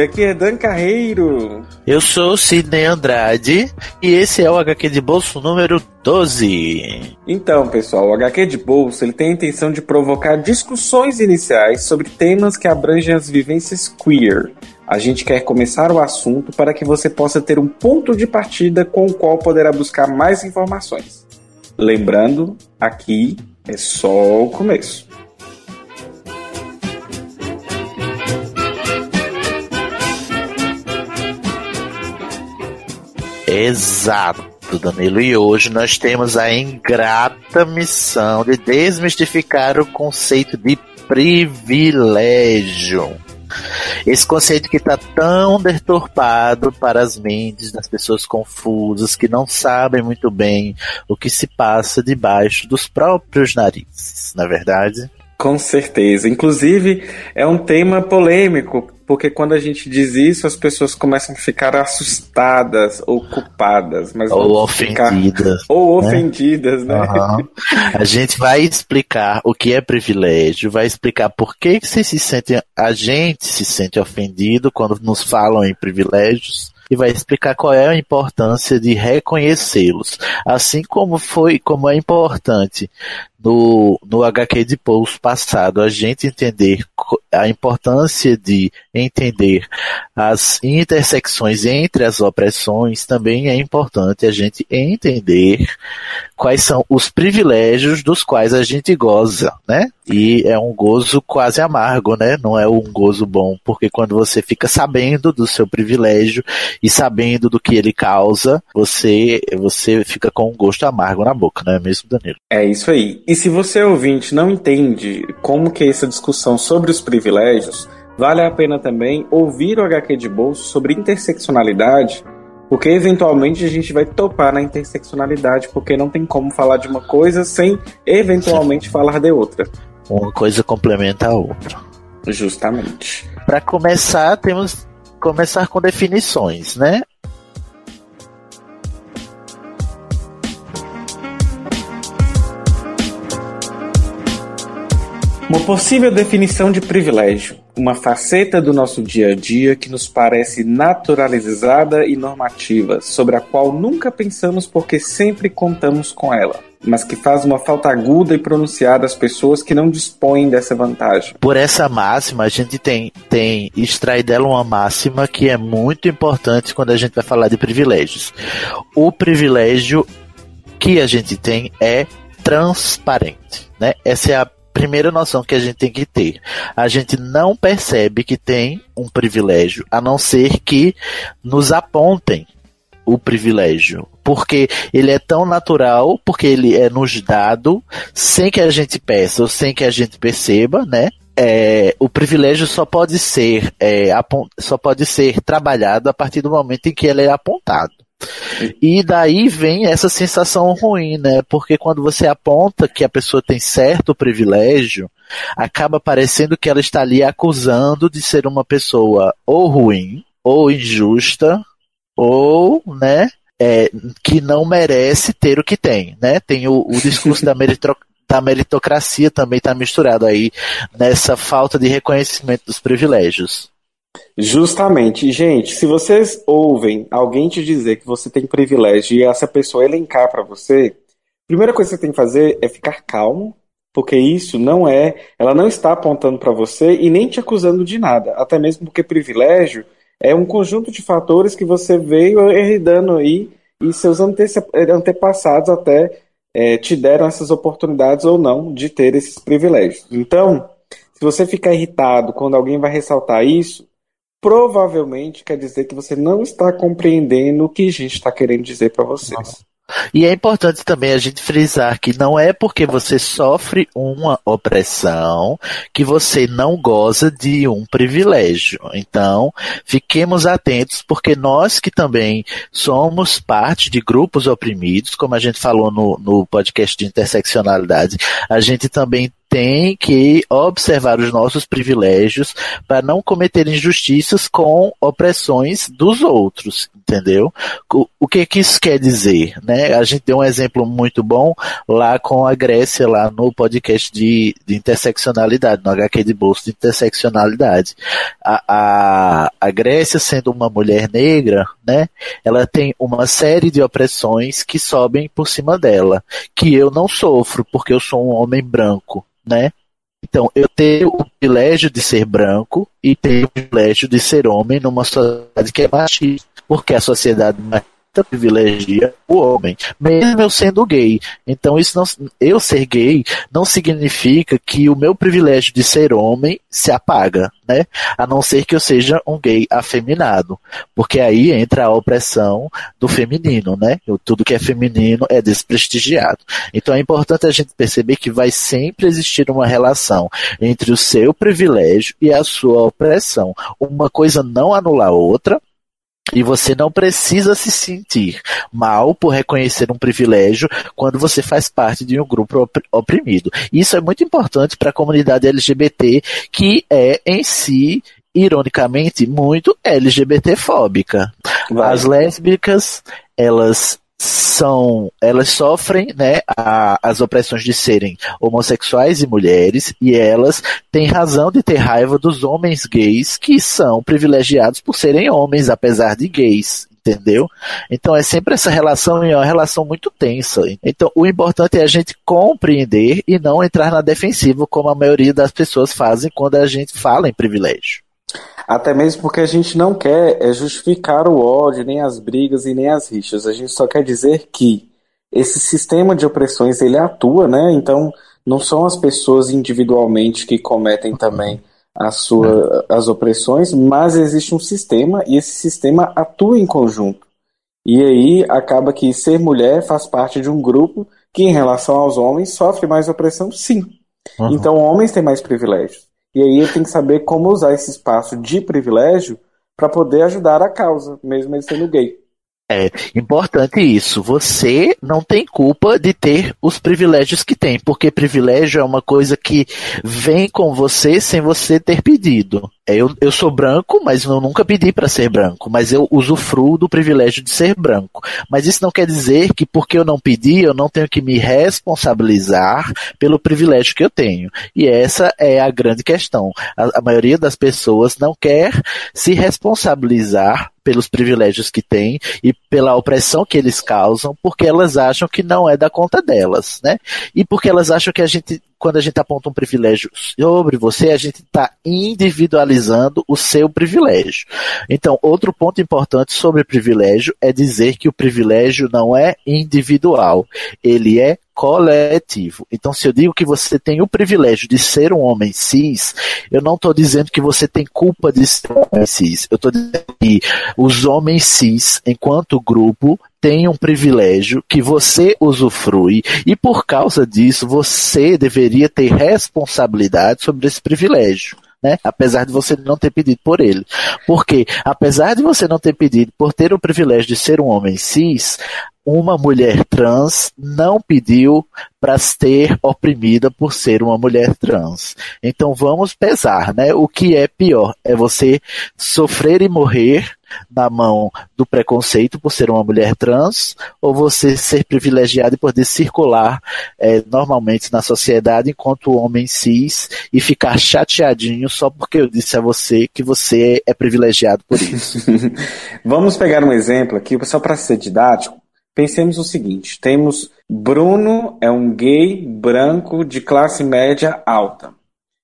Aqui é Dan Carreiro. Eu sou Sidney Andrade e esse é o HQ de bolso número 12. Então, pessoal, o HQ de bolso ele tem a intenção de provocar discussões iniciais sobre temas que abrangem as vivências queer. A gente quer começar o assunto para que você possa ter um ponto de partida com o qual poderá buscar mais informações. Lembrando, aqui é só o começo. Exato, Danilo. E hoje nós temos a ingrata missão de desmistificar o conceito de privilégio. Esse conceito que está tão deturpado para as mentes das pessoas confusas que não sabem muito bem o que se passa debaixo dos próprios narizes, na é verdade? Com certeza. Inclusive, é um tema polêmico, porque quando a gente diz isso, as pessoas começam a ficar assustadas ou culpadas, mas ou ofendidas. Ficar... Ou né? ofendidas, né? Uhum. A gente vai explicar o que é privilégio, vai explicar por que, você se sente, a gente se sente ofendido quando nos falam em privilégios e vai explicar qual é a importância de reconhecê-los, assim como foi, como é importante no, no HQ de Pouso passado, a gente entender a importância de entender as intersecções entre as opressões, também é importante a gente entender quais são os privilégios dos quais a gente goza, né? E é um gozo quase amargo, né? Não é um gozo bom, porque quando você fica sabendo do seu privilégio e sabendo do que ele causa, você você fica com um gosto amargo na boca, não é mesmo, Danilo? É isso aí. E se você ouvinte não entende como que é essa discussão sobre os privilégios, vale a pena também ouvir o HQ de bolso sobre interseccionalidade, porque eventualmente a gente vai topar na interseccionalidade, porque não tem como falar de uma coisa sem eventualmente falar de outra. Uma coisa complementa a outra. Justamente. Para começar, temos começar com definições, né? Uma possível definição de privilégio, uma faceta do nosso dia a dia que nos parece naturalizada e normativa, sobre a qual nunca pensamos porque sempre contamos com ela, mas que faz uma falta aguda e pronunciada às pessoas que não dispõem dessa vantagem. Por essa máxima, a gente tem, tem extrai dela uma máxima que é muito importante quando a gente vai falar de privilégios. O privilégio que a gente tem é transparente, né? Essa é a primeira noção que a gente tem que ter. A gente não percebe que tem um privilégio, a não ser que nos apontem o privilégio. Porque ele é tão natural, porque ele é nos dado, sem que a gente peça ou sem que a gente perceba, né? É, o privilégio só pode ser é, só pode ser trabalhado a partir do momento em que ele é apontado. E daí vem essa sensação ruim, né? Porque quando você aponta que a pessoa tem certo privilégio, acaba parecendo que ela está ali acusando de ser uma pessoa ou ruim, ou injusta, ou, né, é, que não merece ter o que tem, né? Tem o, o discurso da, da meritocracia também está misturado aí nessa falta de reconhecimento dos privilégios. Justamente. Gente, se vocês ouvem alguém te dizer que você tem privilégio e essa pessoa elencar para você, a primeira coisa que você tem que fazer é ficar calmo, porque isso não é, ela não está apontando para você e nem te acusando de nada, até mesmo porque privilégio é um conjunto de fatores que você veio herdando aí e seus antepassados até é, te deram essas oportunidades ou não de ter esses privilégios. Então, se você ficar irritado quando alguém vai ressaltar isso, provavelmente quer dizer que você não está compreendendo o que a gente está querendo dizer para vocês. E é importante também a gente frisar que não é porque você sofre uma opressão que você não goza de um privilégio. Então, fiquemos atentos, porque nós que também somos parte de grupos oprimidos, como a gente falou no, no podcast de interseccionalidade, a gente também tem que observar os nossos privilégios para não cometer injustiças com opressões dos outros, entendeu? O, o que que isso quer dizer, né? A gente deu um exemplo muito bom lá com a Grécia, lá no podcast de, de interseccionalidade, no HQ de bolso de interseccionalidade. A, a, a Grécia, sendo uma mulher negra, né? Ela tem uma série de opressões que sobem por cima dela, que eu não sofro, porque eu sou um homem branco, né? Então, eu tenho o privilégio de ser branco e tenho o privilégio de ser homem numa sociedade que é machista, porque a sociedade machista privilegia o homem, mesmo eu sendo gay. Então, isso não, eu ser gay não significa que o meu privilégio de ser homem se apaga, né? A não ser que eu seja um gay afeminado, porque aí entra a opressão do feminino, né? Tudo que é feminino é desprestigiado. Então, é importante a gente perceber que vai sempre existir uma relação entre o seu privilégio e a sua opressão. Uma coisa não anula a outra, e você não precisa se sentir mal por reconhecer um privilégio quando você faz parte de um grupo oprimido. Isso é muito importante para a comunidade LGBT, que é em si ironicamente, muito LGBTfóbica. As lésbicas, elas são elas sofrem né, a, as opressões de serem homossexuais e mulheres e elas têm razão de ter raiva dos homens gays que são privilegiados por serem homens apesar de gays entendeu? Então é sempre essa relação e é uma relação muito tensa. Então o importante é a gente compreender e não entrar na defensiva como a maioria das pessoas fazem quando a gente fala em privilégio. Até mesmo porque a gente não quer é, justificar o ódio, nem as brigas e nem as rixas. A gente só quer dizer que esse sistema de opressões ele atua, né? Então não são as pessoas individualmente que cometem também a sua, as opressões, mas existe um sistema e esse sistema atua em conjunto. E aí acaba que ser mulher faz parte de um grupo que, em relação aos homens, sofre mais opressão, sim. Uhum. Então, homens têm mais privilégios. E aí ele tem que saber como usar esse espaço de privilégio para poder ajudar a causa, mesmo ele sendo gay. É importante isso. Você não tem culpa de ter os privilégios que tem, porque privilégio é uma coisa que vem com você sem você ter pedido. É, eu, eu sou branco, mas eu nunca pedi para ser branco, mas eu usufruo do privilégio de ser branco. Mas isso não quer dizer que porque eu não pedi, eu não tenho que me responsabilizar pelo privilégio que eu tenho. E essa é a grande questão. A, a maioria das pessoas não quer se responsabilizar pelos privilégios que têm e pela opressão que eles causam, porque elas acham que não é da conta delas, né? E porque elas acham que a gente quando a gente aponta um privilégio sobre você, a gente está individualizando o seu privilégio. Então, outro ponto importante sobre privilégio é dizer que o privilégio não é individual, ele é coletivo. Então, se eu digo que você tem o privilégio de ser um homem cis, eu não estou dizendo que você tem culpa de ser um homem cis. Eu estou dizendo que os homens cis, enquanto grupo, têm um privilégio que você usufrui e por causa disso você deveria ter responsabilidade sobre esse privilégio. Né? Apesar de você não ter pedido por ele. Porque, apesar de você não ter pedido por ter o privilégio de ser um homem cis, uma mulher trans não pediu para ser oprimida por ser uma mulher trans. Então vamos pesar, né? O que é pior? É você sofrer e morrer na mão do preconceito por ser uma mulher trans, ou você ser privilegiado e poder circular é, normalmente na sociedade enquanto homem cis e ficar chateadinho só porque eu disse a você que você é privilegiado por isso. Vamos pegar um exemplo aqui, só para ser didático. Pensemos o seguinte: temos Bruno é um gay branco de classe média alta.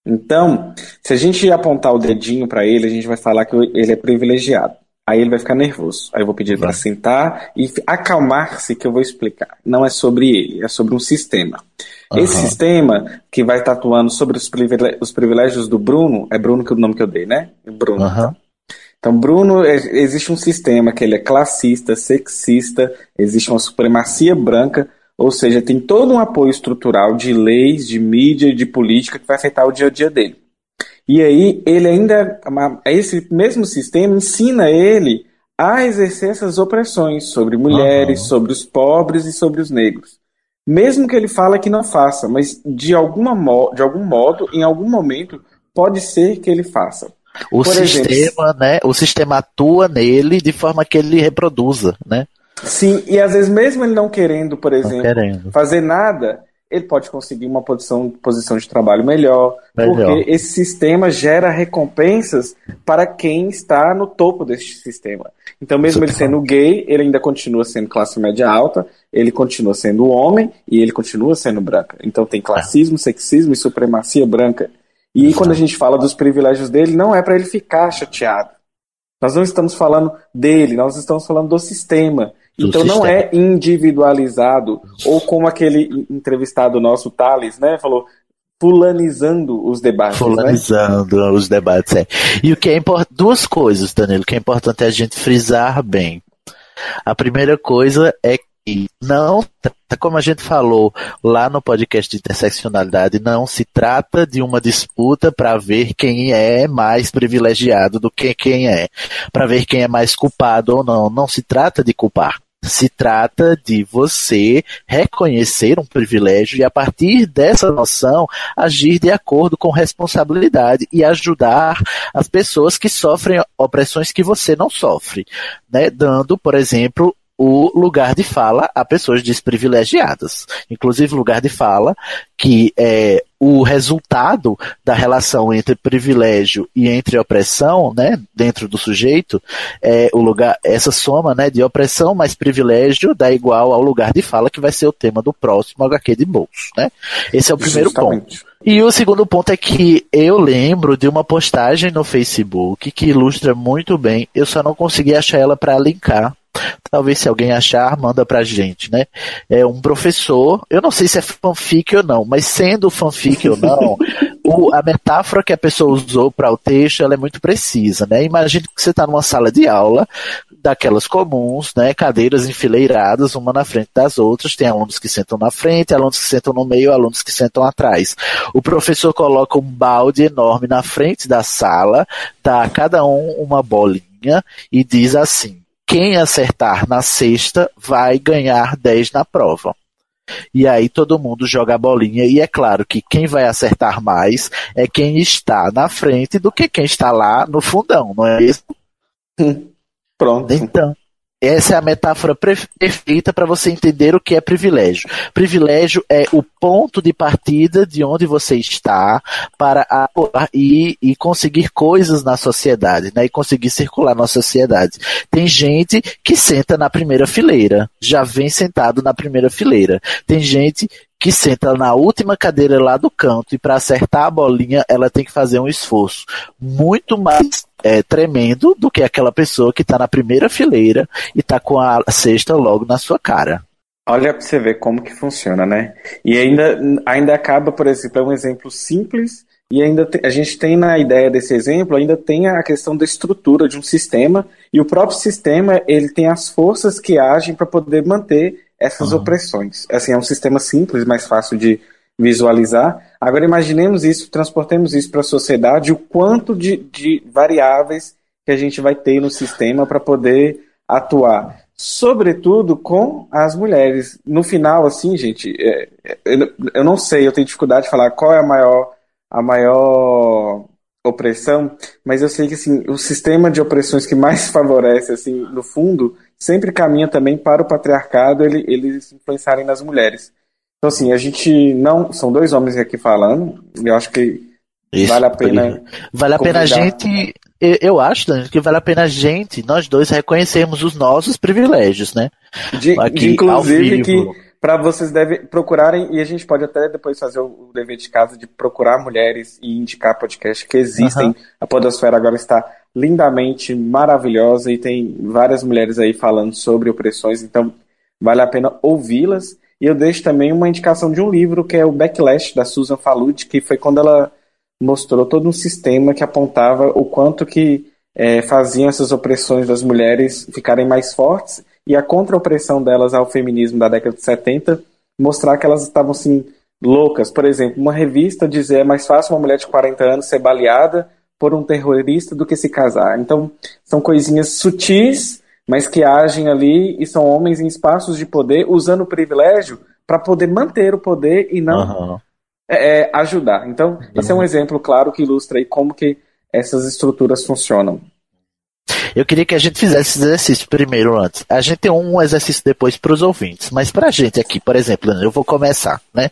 Então, se a gente apontar o dedinho para ele, a gente vai falar que ele é privilegiado. Aí ele vai ficar nervoso. Aí eu vou pedir para sentar e acalmar-se que eu vou explicar. Não é sobre ele, é sobre um sistema. Uhum. Esse sistema que vai estar atuando sobre os, privilégios, os privilégios do Bruno, é Bruno que é o nome que eu dei, né? Bruno. Uhum. Então, Bruno, é, existe um sistema que ele é classista, sexista, existe uma supremacia branca, ou seja, tem todo um apoio estrutural de leis, de mídia, de política que vai afetar o dia a dia dele. E aí, ele ainda, esse mesmo sistema ensina ele a exercer essas opressões sobre mulheres, uhum. sobre os pobres e sobre os negros. Mesmo que ele fale que não faça, mas de, alguma de algum modo, em algum momento, pode ser que ele faça. O Por sistema, exemplo, né? O sistema atua nele de forma que ele reproduza, né? Sim, e às vezes mesmo ele não querendo, por exemplo, querendo. fazer nada, ele pode conseguir uma posição, posição de trabalho melhor, melhor, porque esse sistema gera recompensas para quem está no topo deste sistema. Então, mesmo ele sendo gay, ele ainda continua sendo classe média alta, ele continua sendo homem e ele continua sendo branca. Então, tem classismo, é. sexismo e supremacia branca. E aí, quando a gente fala dos privilégios dele, não é para ele ficar chateado. Nós não estamos falando dele, nós estamos falando do sistema. Do então sistema. não é individualizado, ou como aquele entrevistado nosso, Thales, né, falou, fulanizando os debates. Né? Fulanizando né? os debates, é. E o que é importante, duas coisas, Danilo, que é importante a gente frisar bem. A primeira coisa é não, como a gente falou lá no podcast de interseccionalidade, não se trata de uma disputa para ver quem é mais privilegiado do que quem é, para ver quem é mais culpado ou não. Não se trata de culpar. Se trata de você reconhecer um privilégio e, a partir dessa noção, agir de acordo com responsabilidade e ajudar as pessoas que sofrem opressões que você não sofre, né? dando, por exemplo, o lugar de fala a pessoas desprivilegiadas. Inclusive, lugar de fala que é o resultado da relação entre privilégio e entre opressão, né, dentro do sujeito, é o lugar, essa soma, né, de opressão mais privilégio dá igual ao lugar de fala que vai ser o tema do próximo HQ de bolso, né? Esse é o primeiro Justamente. ponto. E o segundo ponto é que eu lembro de uma postagem no Facebook que ilustra muito bem, eu só não consegui achar ela para linkar, Talvez se alguém achar, manda pra gente, né? É um professor, eu não sei se é fanfic ou não, mas sendo fanfic ou não, o, a metáfora que a pessoa usou para o texto, ela é muito precisa, né? Imagine que você está numa sala de aula, daquelas comuns, né? Cadeiras enfileiradas, uma na frente das outras. Tem alunos que sentam na frente, alunos que sentam no meio, alunos que sentam atrás. O professor coloca um balde enorme na frente da sala, dá a cada um uma bolinha e diz assim: quem acertar na sexta vai ganhar 10 na prova. E aí todo mundo joga a bolinha e é claro que quem vai acertar mais é quem está na frente do que quem está lá no fundão, não é isso? Pronto. Então, essa é a metáfora perfeita para você entender o que é privilégio. Privilégio é o ponto de partida de onde você está para atuar e, e conseguir coisas na sociedade, né? E conseguir circular na sociedade. Tem gente que senta na primeira fileira, já vem sentado na primeira fileira. Tem gente que senta na última cadeira lá do canto e para acertar a bolinha ela tem que fazer um esforço muito mais é, tremendo do que aquela pessoa que está na primeira fileira e está com a cesta logo na sua cara. Olha para você ver como que funciona, né? E ainda, ainda acaba, por exemplo, é um exemplo simples e ainda te, a gente tem na ideia desse exemplo, ainda tem a questão da estrutura de um sistema e o próprio sistema ele tem as forças que agem para poder manter essas uhum. opressões. Assim, é um sistema simples, mais fácil de visualizar. Agora imaginemos isso, transportemos isso para a sociedade, o quanto de, de variáveis que a gente vai ter no sistema para poder atuar. Sobretudo com as mulheres. No final, assim, gente, é, é, eu não sei, eu tenho dificuldade de falar qual é a maior, a maior opressão, mas eu sei que assim, o sistema de opressões que mais favorece, assim, no fundo, sempre caminha também para o patriarcado ele, eles influenciarem nas mulheres. Então, assim, a gente não. São dois homens aqui falando, eu acho que Isso, vale a pena. Vale a pena a gente. Eu acho, Daniel, que vale a pena a gente, nós dois, reconhecermos os nossos privilégios, né? De, aqui, de inclusive que para vocês devem procurarem, e a gente pode até depois fazer o dever de casa de procurar mulheres e indicar podcast que existem. Uhum. A Podosfera agora está lindamente maravilhosa e tem várias mulheres aí falando sobre opressões, então vale a pena ouvi-las. E eu deixo também uma indicação de um livro que é o Backlash, da Susan Falud, que foi quando ela mostrou todo um sistema que apontava o quanto que é, faziam essas opressões das mulheres ficarem mais fortes e a contra-opressão delas ao feminismo da década de 70 mostrar que elas estavam assim loucas. Por exemplo, uma revista dizer é mais fácil uma mulher de 40 anos ser baleada por um terrorista do que se casar. Então, são coisinhas sutis, mas que agem ali e são homens em espaços de poder usando o privilégio para poder manter o poder e não uhum. é, ajudar. Então, uhum. esse é um exemplo claro que ilustra aí como que essas estruturas funcionam. Eu queria que a gente fizesse esse exercício primeiro antes. A gente tem um exercício depois para os ouvintes, mas para a gente aqui, por exemplo, eu vou começar, né?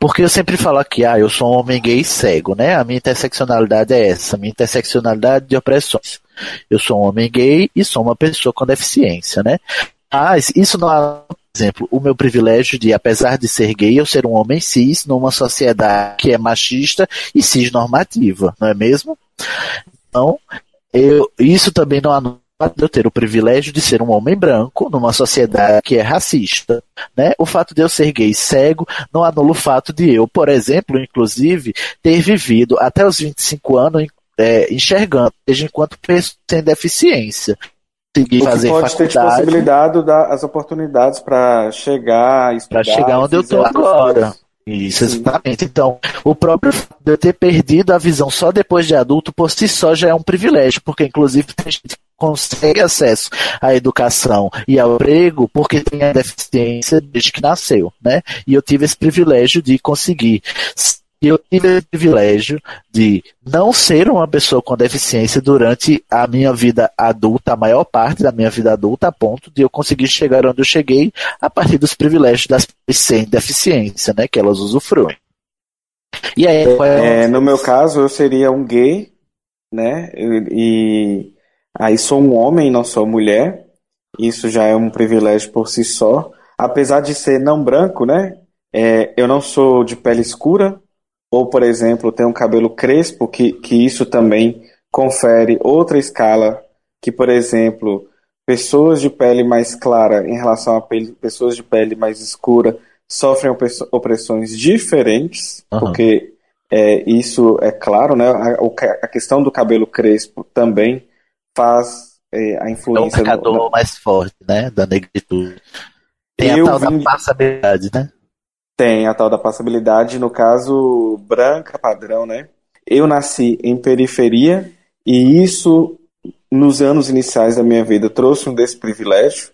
Porque eu sempre falo aqui, ah, eu sou um homem gay cego, né? A minha interseccionalidade é essa, a minha interseccionalidade de opressões. Eu sou um homem gay e sou uma pessoa com deficiência, né? Mas isso não é, por exemplo, o meu privilégio de, apesar de ser gay, eu ser um homem cis numa sociedade que é machista e cisnormativa, não é mesmo? Então, eu, isso também não anula eu ter o privilégio de ser um homem branco numa sociedade que é racista, né? O fato de eu ser gay cego não anula o fato de eu, por exemplo, inclusive, ter vivido até os 25 anos é, enxergando, seja enquanto pessoa sem deficiência. Conseguir fazer pode faculdade, ter possibilidade das oportunidades para chegar, para chegar onde eu estou agora. Isso, exatamente. Então, o próprio fato de eu ter perdido a visão só depois de adulto, por si só, já é um privilégio, porque inclusive tem gente que consegue acesso à educação e ao emprego porque tem a deficiência desde que nasceu, né? E eu tive esse privilégio de conseguir e eu tive o privilégio de não ser uma pessoa com deficiência durante a minha vida adulta, a maior parte da minha vida adulta, a ponto de eu conseguir chegar onde eu cheguei a partir dos privilégios das pessoas sem deficiência, né, que elas usufruem. E aí, é, no meu caso, eu seria um gay, né, e aí sou um homem, não sou mulher. Isso já é um privilégio por si só. Apesar de ser não branco, né, é, eu não sou de pele escura, ou, por exemplo, tem um cabelo crespo, que, que isso também confere outra escala, que, por exemplo, pessoas de pele mais clara em relação a pele, pessoas de pele mais escura sofrem opressões diferentes, uhum. porque é, isso é claro, né? A, a, questão do cabelo crespo também faz é, a influência... É um marcador no, mais forte, né? Da negritude. Tem a tal vim... da passabilidade, né? Tem a tal da passabilidade, no caso, branca, padrão, né? Eu nasci em periferia e isso, nos anos iniciais da minha vida, trouxe um desse privilégio,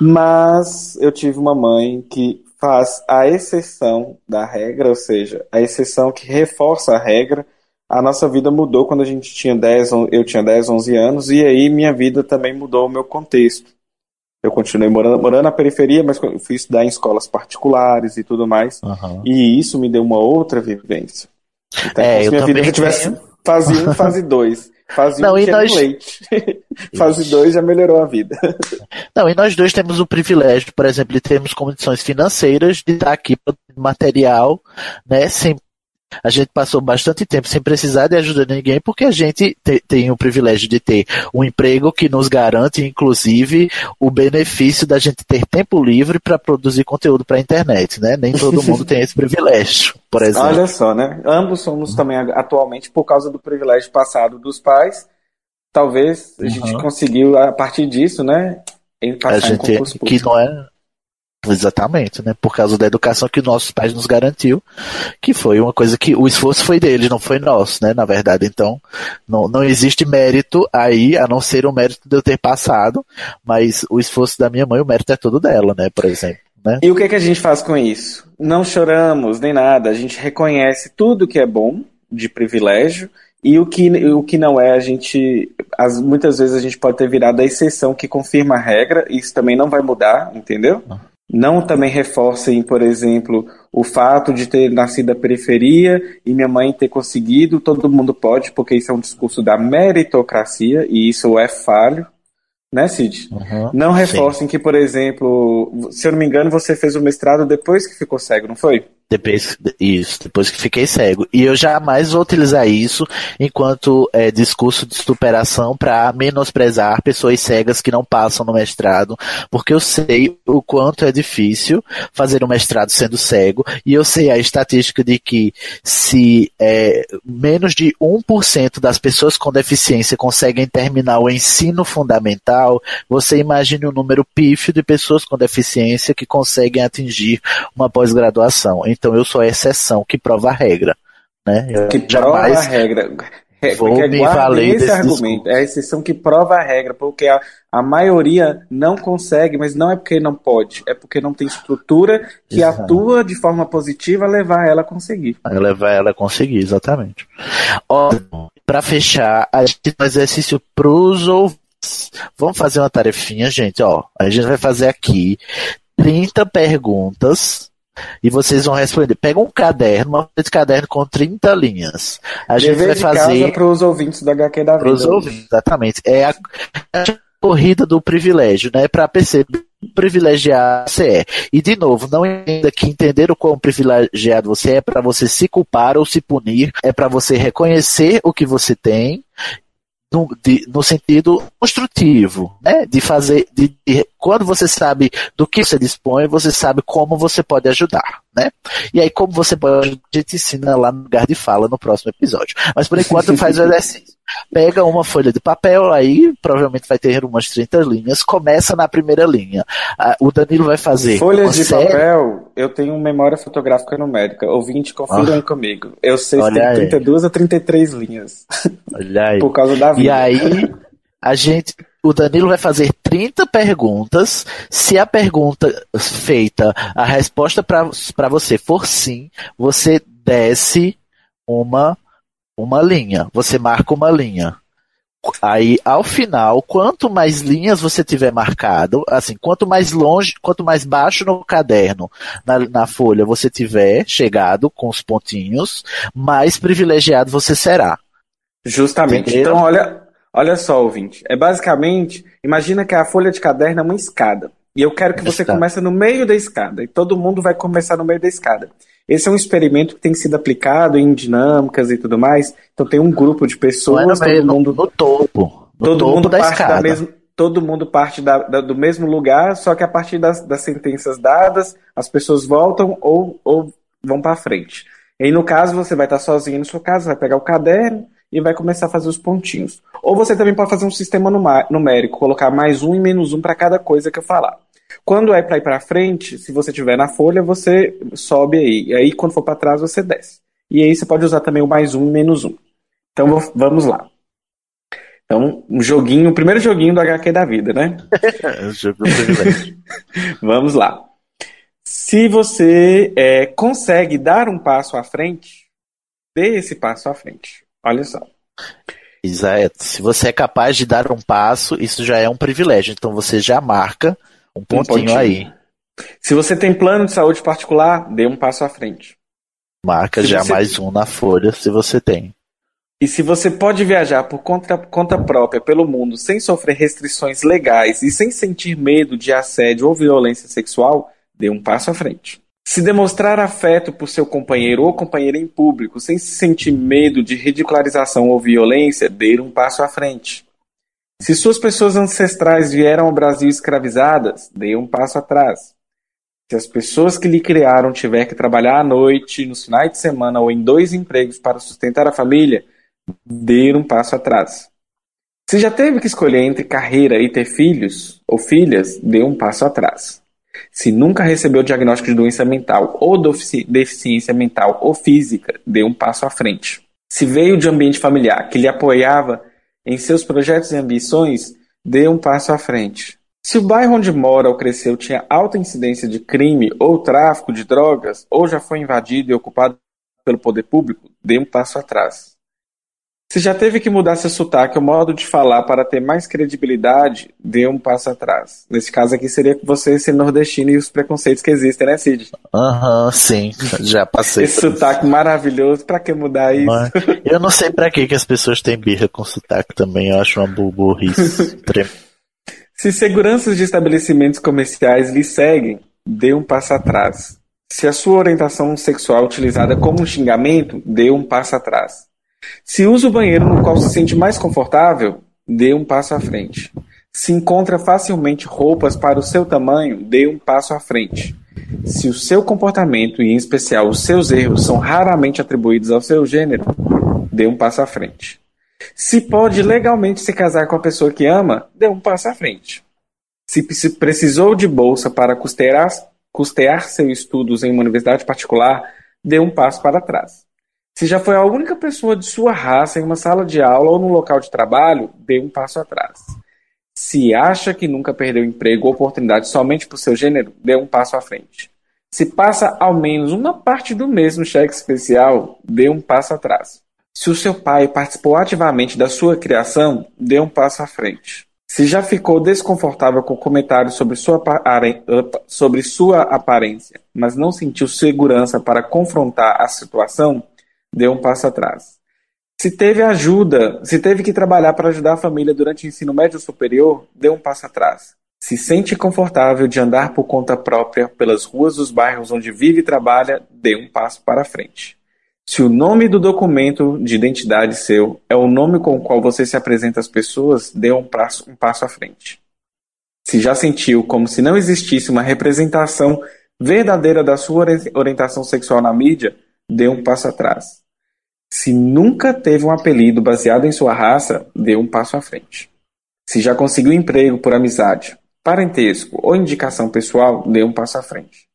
mas eu tive uma mãe que faz a exceção da regra, ou seja, a exceção que reforça a regra. A nossa vida mudou quando a gente tinha 10, eu tinha 10, 11 anos, e aí minha vida também mudou o meu contexto. Eu continuei morando, morando na periferia, mas fui estudar em escolas particulares e tudo mais. Uhum. E isso me deu uma outra vivência. Então, é, se minha vida já tivesse fase 1, fase 2. Fase 1 um, nós... leite. fase 2 já melhorou a vida. Não, e nós dois temos o privilégio, por exemplo, de termos condições financeiras de estar aqui material, né, sem a gente passou bastante tempo sem precisar de ajuda de ninguém, porque a gente te, tem o privilégio de ter um emprego que nos garante, inclusive, o benefício da gente ter tempo livre para produzir conteúdo para a internet, né? Nem todo mundo tem esse privilégio, por exemplo. Olha só, né? Ambos somos também atualmente por causa do privilégio passado dos pais. Talvez a gente uhum. conseguiu a partir disso, né? Em passar a gente, em concurso público. que não é Exatamente, né? Por causa da educação que nossos pais nos garantiu, que foi uma coisa que o esforço foi deles, não foi nosso, né? Na verdade, então não, não existe mérito aí, a não ser o mérito de eu ter passado, mas o esforço da minha mãe, o mérito é todo dela, né? Por exemplo. Né? E o que, que a gente faz com isso? Não choramos nem nada, a gente reconhece tudo que é bom de privilégio e o que, o que não é, a gente. As, muitas vezes a gente pode ter virado a exceção que confirma a regra, e isso também não vai mudar, entendeu? Não também reforcem, por exemplo, o fato de ter nascido da periferia e minha mãe ter conseguido, todo mundo pode, porque isso é um discurso da meritocracia e isso é falho, né, Cid? Uhum, não reforcem sim. que, por exemplo, se eu não me engano, você fez o mestrado depois que ficou cego, não foi? Depois, isso, depois que fiquei cego. E eu jamais vou utilizar isso enquanto é, discurso de superação para menosprezar pessoas cegas que não passam no mestrado, porque eu sei o quanto é difícil fazer um mestrado sendo cego, e eu sei a estatística de que se é, menos de 1% das pessoas com deficiência conseguem terminar o ensino fundamental, você imagine o número pífio de pessoas com deficiência que conseguem atingir uma pós-graduação. Então eu sou a exceção que prova a regra. Né? Eu que prova a regra. É, vou me valer esse desse argumento. É a exceção que prova a regra, porque a, a maioria não consegue, mas não é porque não pode, é porque não tem estrutura que Exato. atua de forma positiva a levar ela a conseguir. Aí levar ela a conseguir, exatamente. Ó, pra fechar, a gente tem um exercício pros ouvintes. Vamos fazer uma tarefinha, gente, ó. A gente vai fazer aqui 30 perguntas e vocês vão responder. Pega um caderno, uma folha de caderno com 30 linhas. A gente vai de fazer para os ouvintes do HQ da para os vida. ouvintes, exatamente. É a, a corrida do privilégio, né? Para perceber privilegiado você é. E, de novo, não entenda que entender o quão privilegiado você é para você se culpar ou se punir, é para você reconhecer o que você tem no, de- no sentido construtivo, né? De fazer, de, de- quando você sabe do que você dispõe, você sabe como você pode ajudar, né? E aí, como você pode a gente ensina lá no lugar de fala no próximo episódio. Mas por enquanto faz o exercício. Pega uma folha de papel, aí provavelmente vai ter umas 30 linhas, começa na primeira linha. Ah, o Danilo vai fazer Folhas uma de série- papel, eu tenho memória fotográfica numérica. Ouvinte, confiram aí comigo. Eu sei se Ah. Olha tem aí. 32 a 33 linhas. Olha aí. Por causa da vida. E aí, a gente, o Danilo vai fazer 30 perguntas. Se a pergunta feita, a resposta para você for sim, você desce uma, uma linha. Você marca uma linha. Aí, ao final, quanto mais linhas você tiver marcado, assim, quanto mais longe, quanto mais baixo no caderno, na, na folha você tiver chegado com os pontinhos, mais privilegiado você será. Justamente. Entenderam? Então, olha, olha só, ouvinte. É basicamente, imagina que a folha de caderno é uma escada. E eu quero que você comece no meio da escada. E todo mundo vai começar no meio da escada. Esse é um experimento que tem sido aplicado em dinâmicas e tudo mais. Então tem um grupo de é pessoas, no, meio, todo no, mundo no topo. No todo topo mundo da parte escada. da mesma todo mundo parte da- da- do mesmo lugar só que a partir das, das sentenças dadas as pessoas voltam ou, ou vão para frente e aí, no caso você vai estar sozinho na sua casa vai pegar o caderno e vai começar a fazer os pontinhos ou você também pode fazer um sistema numérico colocar mais um e menos um para cada coisa que eu falar quando é para ir para frente se você tiver na folha você sobe aí e aí quando for para trás você desce e aí você pode usar também o mais um e menos um então vo- vamos lá então, um joguinho, o primeiro joguinho do HQ da vida, né? É. Vamos lá. Se você é, consegue dar um passo à frente, dê esse passo à frente. Olha só. Exato. Se você é capaz de dar um passo, isso já é um privilégio. Então você já marca um pontinho, pontinho. aí. Se você tem plano de saúde particular, dê um passo à frente. Marca Se já você- mais um na folha, se você tem. E se você pode viajar por conta, conta própria pelo mundo sem sofrer restrições legais e sem sentir medo de assédio ou violência sexual, dê um passo à frente. Se demonstrar afeto por seu companheiro ou companheira em público sem se sentir medo de ridicularização ou violência, dê um passo à frente. Se suas pessoas ancestrais vieram ao Brasil escravizadas, dê um passo atrás. Se as pessoas que lhe criaram tiver que trabalhar à noite, nos finais de semana ou em dois empregos para sustentar a família, dê um passo atrás. Se já teve que escolher entre carreira e ter filhos ou filhas, dê um passo atrás. Se nunca recebeu diagnóstico de doença mental ou defici- deficiência mental ou física, dê um passo à frente. Se veio de ambiente familiar que lhe apoiava em seus projetos e ambições, dê um passo à frente. Se o bairro onde mora ou cresceu tinha alta incidência de crime ou tráfico de drogas, ou já foi invadido e ocupado pelo poder público, dê um passo atrás. Se já teve que mudar seu sotaque ou modo de falar para ter mais credibilidade, dê um passo atrás. Nesse caso aqui seria você ser nordestino e os preconceitos que existem, né, Cid? Aham, sim, já passei. Esse sotaque maravilhoso, pra que mudar isso? Mas Eu não sei pra que, que as pessoas têm birra com sotaque também, eu acho uma bu- burrice. Se seguranças de estabelecimentos comerciais lhe seguem, dê um passo atrás. Se a sua orientação sexual é utilizada como um xingamento, dê um passo atrás. Se usa o banheiro no qual se sente mais confortável, dê um passo à frente. Se encontra facilmente roupas para o seu tamanho, dê um passo à frente. Se o seu comportamento, e em especial os seus erros, são raramente atribuídos ao seu gênero, dê um passo à frente. Se pode legalmente se casar com a pessoa que ama, dê um passo à frente. Se precisou de bolsa para custear, custear seus estudos em uma universidade particular, dê um passo para trás. Se já foi a única pessoa de sua raça em uma sala de aula ou no local de trabalho, dê um passo atrás. Se acha que nunca perdeu emprego ou oportunidade somente por seu gênero, dê um passo à frente. Se passa ao menos uma parte do mês no cheque especial, dê um passo atrás. Se o seu pai participou ativamente da sua criação, dê um passo à frente. Se já ficou desconfortável com comentários sobre sua, sobre sua aparência, mas não sentiu segurança para confrontar a situação, dê um passo atrás. Se teve ajuda, se teve que trabalhar para ajudar a família durante o ensino médio superior, dê um passo atrás. Se sente confortável de andar por conta própria pelas ruas dos bairros onde vive e trabalha, dê um passo para frente. Se o nome do documento de identidade seu é o nome com o qual você se apresenta às pessoas, dê um passo, um passo à frente. Se já sentiu como se não existisse uma representação verdadeira da sua orientação sexual na mídia, dê um passo atrás. Se nunca teve um apelido baseado em sua raça, dê um passo à frente. Se já conseguiu emprego por amizade, parentesco ou indicação pessoal, dê um passo à frente.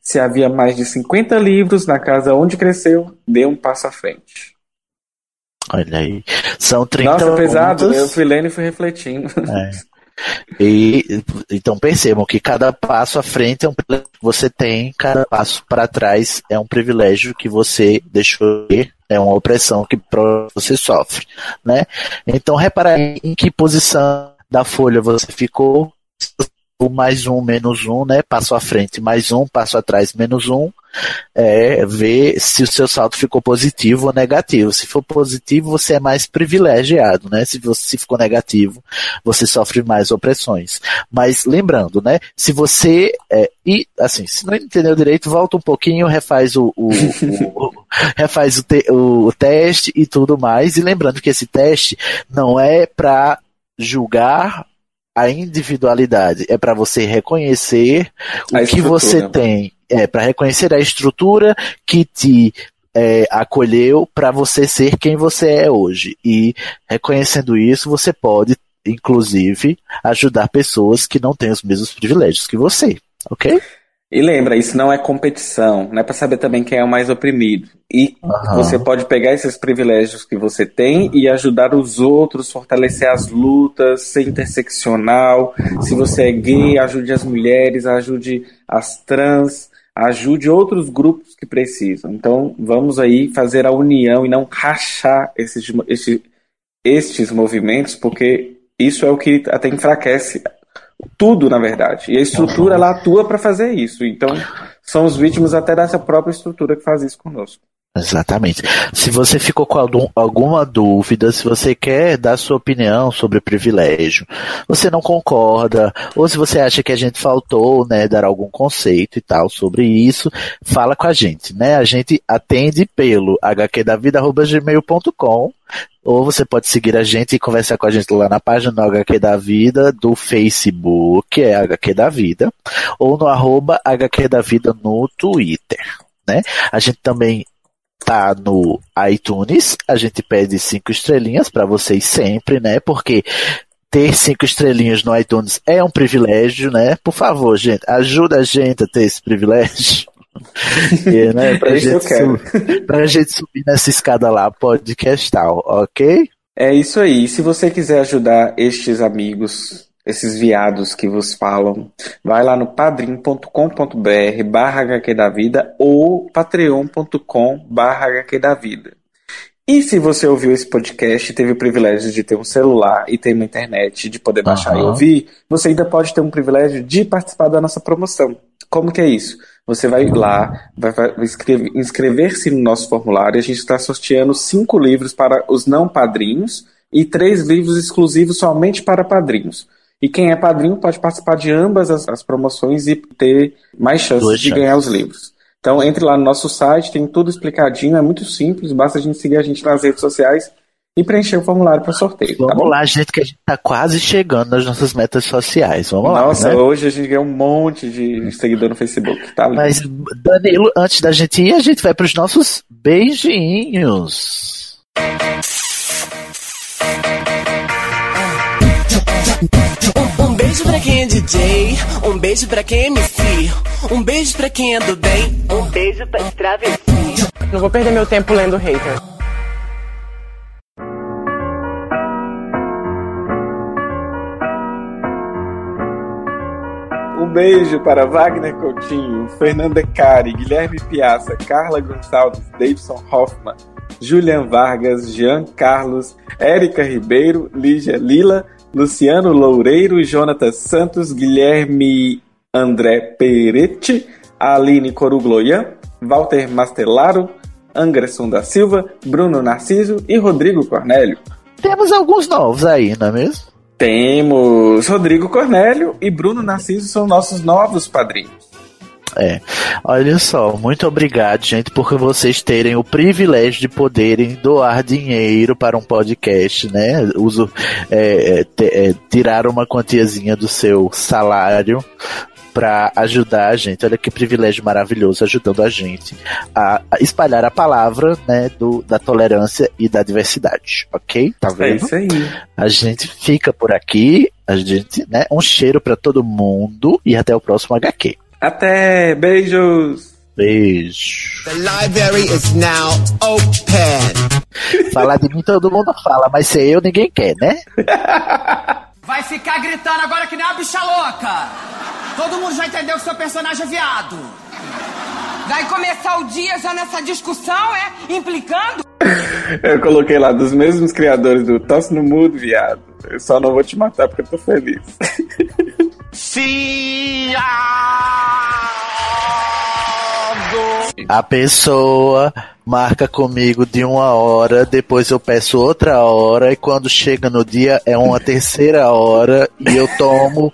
Se havia mais de 50 livros na casa onde cresceu, dê um passo à frente. Olha aí. São 30 Nossa, pesado, eu fui lendo e fui refletindo. É. E então percebam que cada passo à frente é um privilégio que você tem, cada passo para trás é um privilégio que você deixou ir, é uma opressão que você sofre, né? Então repara em que posição da folha você ficou, o mais um, menos um, né? Passo à frente, mais um, passo atrás, menos um. É, ver se o seu saldo ficou positivo ou negativo. Se for positivo, você é mais privilegiado, né? Se você se ficou negativo, você sofre mais opressões. Mas lembrando, né? Se você é, e assim, se não entendeu direito, volta um pouquinho, refaz o, o, o, o refaz o, te, o teste e tudo mais. E lembrando que esse teste não é para julgar a individualidade é para você reconhecer a o que você tem, é para reconhecer a estrutura que te é, acolheu para você ser quem você é hoje. E reconhecendo isso, você pode, inclusive, ajudar pessoas que não têm os mesmos privilégios que você, ok? E lembra, isso não é competição, não é para saber também quem é o mais oprimido. E uhum. você pode pegar esses privilégios que você tem e ajudar os outros, fortalecer as lutas, ser interseccional. Se você é gay, ajude as mulheres, ajude as trans, ajude outros grupos que precisam. Então, vamos aí fazer a união e não rachar esses, esses, estes movimentos, porque isso é o que até enfraquece tudo, na verdade. E a estrutura ela atua para fazer isso. Então, são os vítimas até dessa própria estrutura que faz isso conosco. Exatamente. Se você ficou com alguma dúvida, se você quer dar sua opinião sobre privilégio, você não concorda, ou se você acha que a gente faltou, né, dar algum conceito e tal sobre isso, fala com a gente, né? A gente atende pelo hqdavida.gmail.com ou você pode seguir a gente e conversar com a gente lá na página do HQ da Vida do Facebook, é HQ da Vida, ou no arroba HQ da Vida no Twitter. Né? A gente também tá no iTunes. A gente pede cinco estrelinhas para vocês sempre, né? Porque ter cinco estrelinhas no iTunes é um privilégio, né? Por favor, gente, ajuda a gente a ter esse privilégio. e, né, pra, é gente subir, pra gente subir nessa escada lá, podcastal, ok? É isso aí. Se você quiser ajudar estes amigos esses viados que vos falam, vai lá no padrim.com.br barra HQ da vida ou patreon.com barra HQ da vida. E se você ouviu esse podcast e teve o privilégio de ter um celular e ter uma internet de poder baixar uhum. e ouvir, você ainda pode ter um privilégio de participar da nossa promoção. Como que é isso? Você vai lá, vai, vai inscrever-se no nosso formulário. A gente está sorteando cinco livros para os não padrinhos e três livros exclusivos somente para padrinhos. E quem é padrinho pode participar de ambas as, as promoções e ter mais chances Duas de chances. ganhar os livros. Então entre lá no nosso site, tem tudo explicadinho, é muito simples, basta a gente seguir a gente nas redes sociais e preencher o formulário para sorteio. Vamos tá lá, gente, que a gente tá quase chegando nas nossas metas sociais. Vamos lá. Nossa, né? hoje a gente ganhou um monte de seguidor no Facebook, tá lindo. Mas, Danilo, antes da gente ir, a gente vai pros nossos beijinhos. Um beijo pra quem é DJ, um beijo pra quem é MC, um beijo pra quem é do bem, um beijo pra travesti. Não vou perder meu tempo lendo hater. Um beijo para Wagner Coutinho, Fernanda Cari, Guilherme Piazza, Carla Gonçalves, Davidson Hoffman, Julian Vargas, Jean Carlos, Érica Ribeiro, Lígia Lila, Luciano Loureiro, Jonathan Santos, Guilherme André Peretti, Aline Corugloian, Walter Mastelaro, Anderson da Silva, Bruno Narciso e Rodrigo Cornélio. Temos alguns novos aí, não é mesmo? Temos Rodrigo Cornélio e Bruno Narciso são nossos novos padrinhos. É, olha só, muito obrigado, gente, por vocês terem o privilégio de poderem doar dinheiro para um podcast, né? Uso, é, é, é, tirar uma quantiazinha do seu salário para ajudar a gente. Olha que privilégio maravilhoso ajudando a gente a, a espalhar a palavra, né, do, da tolerância e da diversidade, ok? Tá vendo? É isso aí. A gente fica por aqui, a gente, né, um cheiro para todo mundo e até o próximo HQ. Até, beijos. Beijo. The library is now open. Falar de mim todo mundo fala, mas ser eu ninguém quer, né? Vai ficar gritando agora que nem uma bicha louca. Todo mundo já entendeu que seu personagem é viado. Vai começar o dia já nessa discussão, é? Implicando? Eu coloquei lá dos mesmos criadores do Tosse no Mudo, viado. Eu só não vou te matar porque eu tô feliz. Sim! A pessoa marca comigo de uma hora, depois eu peço outra hora, e quando chega no dia é uma terceira hora e eu tomo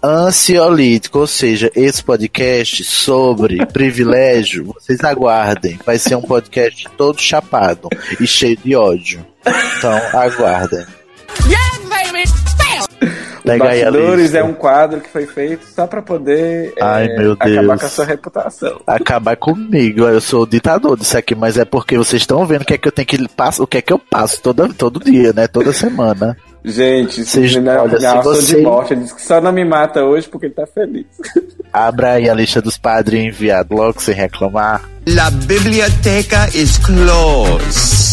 ansiolítico. Ou seja, esse podcast sobre privilégio, vocês aguardem. Vai ser um podcast todo chapado e cheio de ódio. Então, aguardem. Yeah! Os Bastidores é um quadro que foi feito só para poder Ai, é, meu Deus. acabar com a sua reputação. Acabar comigo, eu sou o ditador disso aqui, mas é porque vocês estão vendo o que é que eu tenho que passar, o que é que eu passo todo, todo dia, né? Toda semana. Gente, Vocês- se não, olha, se não, você- de morte, ele disse que só não me mata hoje porque ele tá feliz. Abra aí a lista dos padrinhos enviados logo sem reclamar. La biblioteca is closed.